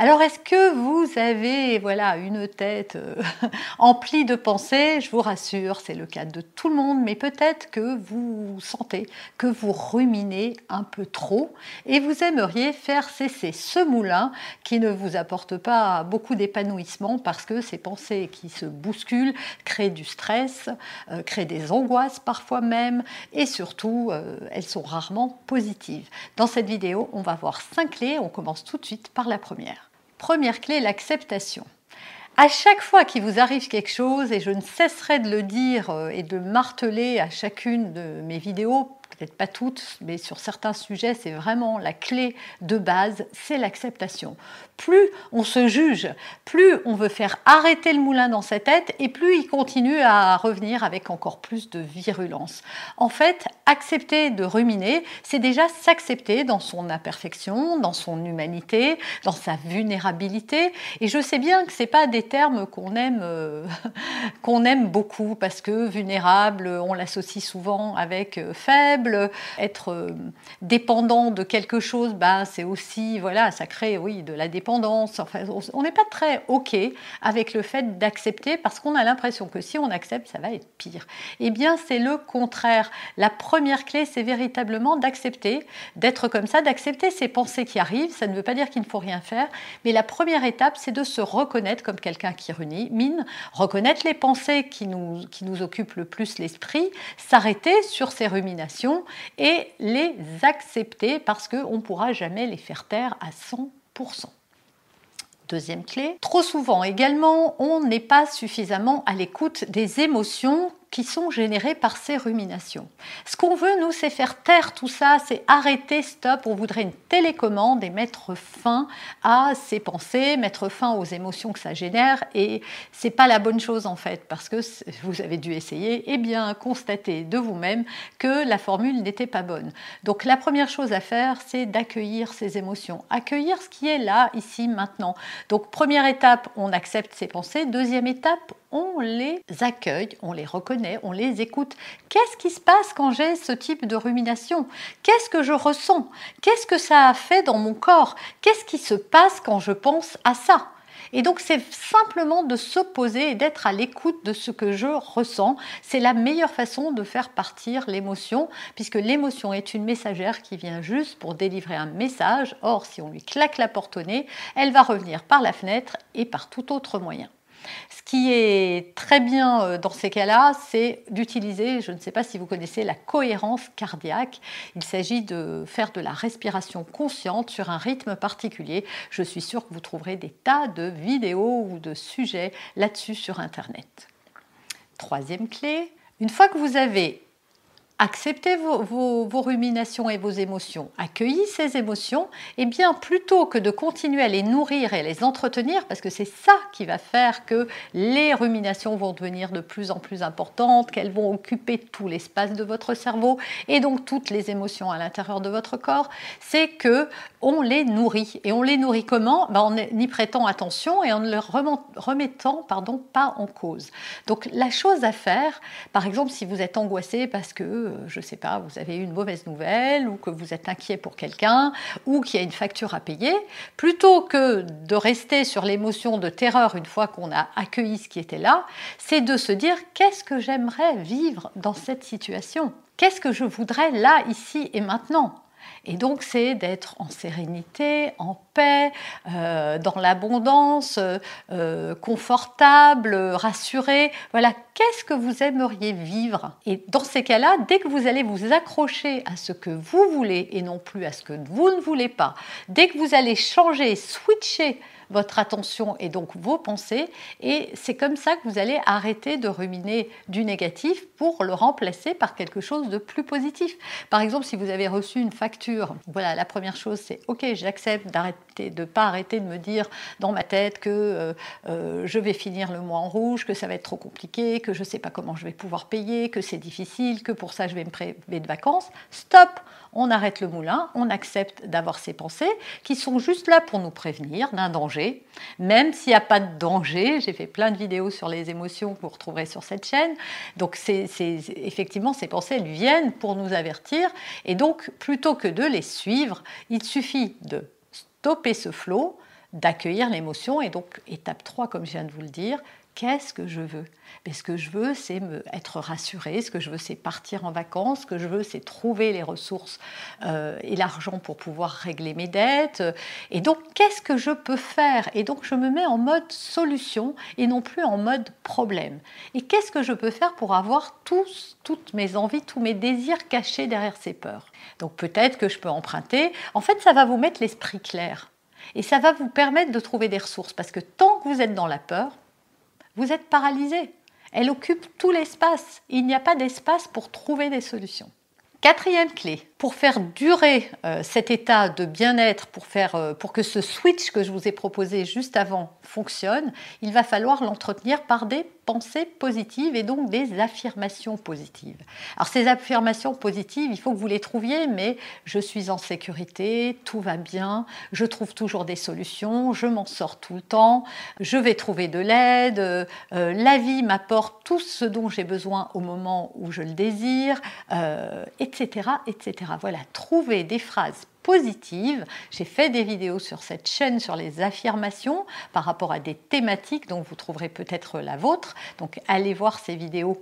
Alors, est-ce que vous avez voilà, une tête euh, emplie de pensées? Je vous rassure, c'est le cas de tout le monde, mais peut-être que vous sentez que vous ruminez un peu trop et vous aimeriez faire cesser ce moulin qui ne vous apporte pas beaucoup d'épanouissement parce que ces pensées qui se bousculent créent du stress, euh, créent des angoisses parfois même, et surtout, euh, elles sont rarement positives. Dans cette vidéo, on va voir cinq clés. On commence tout de suite par la première. Première clé, l'acceptation. À chaque fois qu'il vous arrive quelque chose, et je ne cesserai de le dire euh, et de marteler à chacune de mes vidéos peut-être pas toutes, mais sur certains sujets, c'est vraiment la clé de base, c'est l'acceptation. Plus on se juge, plus on veut faire arrêter le moulin dans sa tête, et plus il continue à revenir avec encore plus de virulence. En fait, accepter de ruminer, c'est déjà s'accepter dans son imperfection, dans son humanité, dans sa vulnérabilité. Et je sais bien que c'est pas des termes qu'on aime, euh, qu'on aime beaucoup, parce que vulnérable, on l'associe souvent avec euh, faible être euh, dépendant de quelque chose, bah, c'est aussi, voilà, ça crée, oui, de la dépendance. Enfin, on n'est pas très OK avec le fait d'accepter parce qu'on a l'impression que si on accepte, ça va être pire. Eh bien, c'est le contraire. La première clé, c'est véritablement d'accepter, d'être comme ça, d'accepter ces pensées qui arrivent. Ça ne veut pas dire qu'il ne faut rien faire, mais la première étape, c'est de se reconnaître comme quelqu'un qui mine, reconnaître les pensées qui nous, qui nous occupent le plus l'esprit, s'arrêter sur ces ruminations et les accepter parce qu'on ne pourra jamais les faire taire à 100%. Deuxième clé, trop souvent également, on n'est pas suffisamment à l'écoute des émotions qui sont générés par ces ruminations. Ce qu'on veut, nous, c'est faire taire tout ça, c'est arrêter, stop, on voudrait une télécommande et mettre fin à ces pensées, mettre fin aux émotions que ça génère, et c'est pas la bonne chose en fait, parce que vous avez dû essayer et bien constater de vous-même que la formule n'était pas bonne. Donc la première chose à faire, c'est d'accueillir ces émotions, accueillir ce qui est là, ici, maintenant. Donc première étape, on accepte ces pensées, deuxième étape, on les accueille, on les reconnaît, on les écoute. Qu'est-ce qui se passe quand j'ai ce type de rumination? Qu'est-ce que je ressens? Qu'est-ce que ça a fait dans mon corps? Qu'est-ce qui se passe quand je pense à ça? Et donc c'est simplement de s'opposer et d'être à l'écoute de ce que je ressens. C'est la meilleure façon de faire partir l'émotion, puisque l'émotion est une messagère qui vient juste pour délivrer un message. Or, si on lui claque la porte au nez, elle va revenir par la fenêtre et par tout autre moyen. Ce qui est très bien euh, dans ces cas-là, c'est d'utiliser, je ne sais pas si vous connaissez la cohérence cardiaque. Il s'agit de faire de la respiration consciente sur un rythme particulier. Je suis sûre que vous trouverez des tas de vidéos ou de sujets là-dessus sur Internet. Troisième clé, une fois que vous avez acceptez vos, ruminations et vos émotions, accueillez ces émotions, et bien plutôt que de continuer à les nourrir et les entretenir, parce que c'est ça qui va faire que les ruminations vont devenir de plus en plus importantes, qu'elles vont occuper tout l'espace de votre cerveau et donc toutes les émotions à l'intérieur de votre corps, c'est que on les nourrit. Et on les nourrit comment? Ben, En y prêtant attention et en ne les remettant pardon, pas en cause. Donc la chose à faire, par exemple si vous êtes angoissé parce que euh, je ne sais pas, vous avez eu une mauvaise nouvelle ou que vous êtes inquiet pour quelqu'un ou qu'il y a une facture à payer, plutôt que de rester sur l'émotion de terreur une fois qu'on a accueilli ce qui était là, c'est de se dire qu'est-ce que j'aimerais vivre dans cette situation? Qu'est-ce que je voudrais là, ici et maintenant? Et donc, c'est d'être en sérénité, en paix, euh, dans l'abondance, euh, confortable, rassuré. Voilà, qu'est-ce que vous aimeriez vivre? Et dans ces cas-là, dès que vous allez vous accrocher à ce que vous voulez et non plus à ce que vous ne voulez pas, dès que vous allez changer, switcher votre attention et donc vos pensées. Et c'est comme ça que vous allez arrêter de ruminer du négatif pour le remplacer par quelque chose de plus positif. Par exemple, si vous avez reçu une facture, voilà, la première chose c'est OK, j'accepte d'arrêter, de pas arrêter de me dire dans ma tête que euh, euh, je vais finir le mois en rouge, que ça va être trop compliqué, que je ne sais pas comment je vais pouvoir payer, que c'est difficile, que pour ça je vais me priver de vacances. Stop on arrête le moulin, on accepte d'avoir ces pensées qui sont juste là pour nous prévenir d'un danger, même s'il n'y a pas de danger. J'ai fait plein de vidéos sur les émotions que vous retrouverez sur cette chaîne. Donc c'est, effectivement, ces pensées, elles viennent pour nous avertir. Et donc, plutôt que de les suivre, il suffit de stopper ce flot, d'accueillir l'émotion. Et donc, étape 3, comme je viens de vous le dire, qu'est-ce que je veux? Mais ce que je veux, c'est être rassuré, ce que je veux, c'est partir en vacances, ce que je veux, c'est trouver les ressources euh, et l'argent pour pouvoir régler mes dettes. Et donc, qu'est-ce que je peux faire? Et donc, je me mets en mode solution et non plus en mode problème. Et qu'est-ce que je peux faire pour avoir tous, toutes mes envies, tous mes désirs cachés derrière ces peurs? Donc, peut-être que je peux emprunter. En fait, ça va vous mettre l'esprit clair. Et ça va vous permettre de trouver des ressources. Parce que tant que vous êtes dans la peur, vous êtes paralysé. Elle occupe tout l'espace. Il n'y a pas d'espace pour trouver des solutions. Quatrième clé, pour faire durer euh, cet état de bien-être, pour, euh, pour que ce switch que je vous ai proposé juste avant fonctionne, il va falloir l'entretenir par des pensées positives et donc des affirmations positives. Alors ces affirmations positives, il faut que vous les trouviez, mais je suis en sécurité, tout va bien, je trouve toujours des solutions, je m'en sors tout le temps, je vais trouver de l'aide, euh, la vie m'apporte tout ce dont j'ai besoin au moment où je le désire, etc., etc. Voilà, trouver des phrases positives. J'ai fait des vidéos sur cette chaîne sur les affirmations par rapport à des thématiques dont vous trouverez peut-être la vôtre. Donc allez voir ces vidéos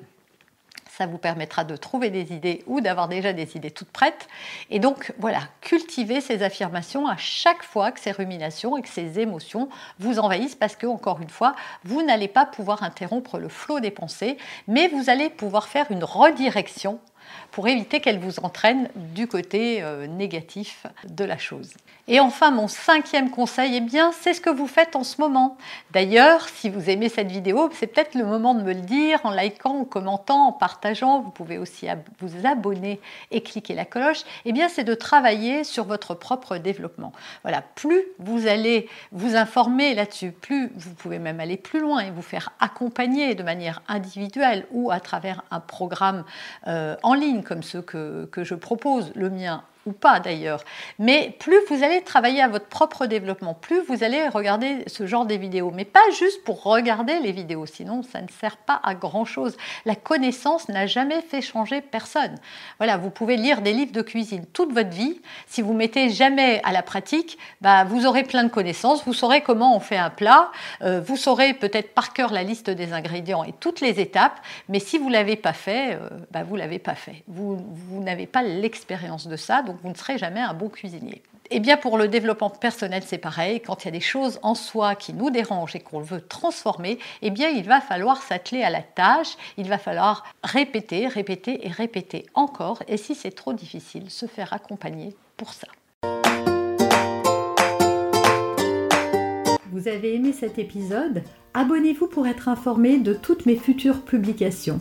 ça vous permettra de trouver des idées ou d'avoir déjà des idées toutes prêtes. Et donc voilà, cultivez ces affirmations à chaque fois que ces ruminations et que ces émotions vous envahissent parce que, encore une fois, vous n'allez pas pouvoir interrompre le flot des pensées, mais vous allez pouvoir faire une redirection pour éviter qu'elle vous entraîne du côté euh, négatif de la chose. Et enfin, mon cinquième conseil, eh bien, c'est ce que vous faites en ce moment. D'ailleurs, si vous aimez cette vidéo, c'est peut-être le moment de me le dire en likant, en commentant, en partageant. Vous pouvez aussi vous abonner et cliquer la cloche. Eh bien, c'est de travailler sur votre propre développement. Voilà, plus vous allez vous informer là-dessus, plus vous pouvez même aller plus loin et vous faire accompagner de manière individuelle ou à travers un programme euh, en ligne comme ceux que je propose, le mien ou pas d'ailleurs. Mais plus vous allez travailler à votre propre développement, plus vous allez regarder ce genre de vidéos. Mais pas juste pour regarder les vidéos, sinon ça ne sert pas à grand-chose. La connaissance n'a jamais fait changer personne. Voilà, vous pouvez lire des livres de cuisine toute votre vie. Si vous mettez jamais à la pratique, bah, vous aurez plein de connaissances, vous saurez comment on fait un plat, euh, vous saurez peut-être par cœur la liste des ingrédients et toutes les étapes, mais si vous ne l'avez pas fait, euh, bah, vous ne l'avez pas fait. Vous, vous n'avez pas l'expérience de ça, donc vous ne serez jamais un bon cuisinier. Et eh bien pour le développement personnel, c'est pareil. Quand il y a des choses en soi qui nous dérangent et qu'on veut transformer, eh bien il va falloir s'atteler à la tâche. Il va falloir répéter, répéter et répéter encore. Et si c'est trop difficile, se faire accompagner pour ça. Vous avez aimé cet épisode? Abonnez-vous pour être informé de toutes mes futures publications.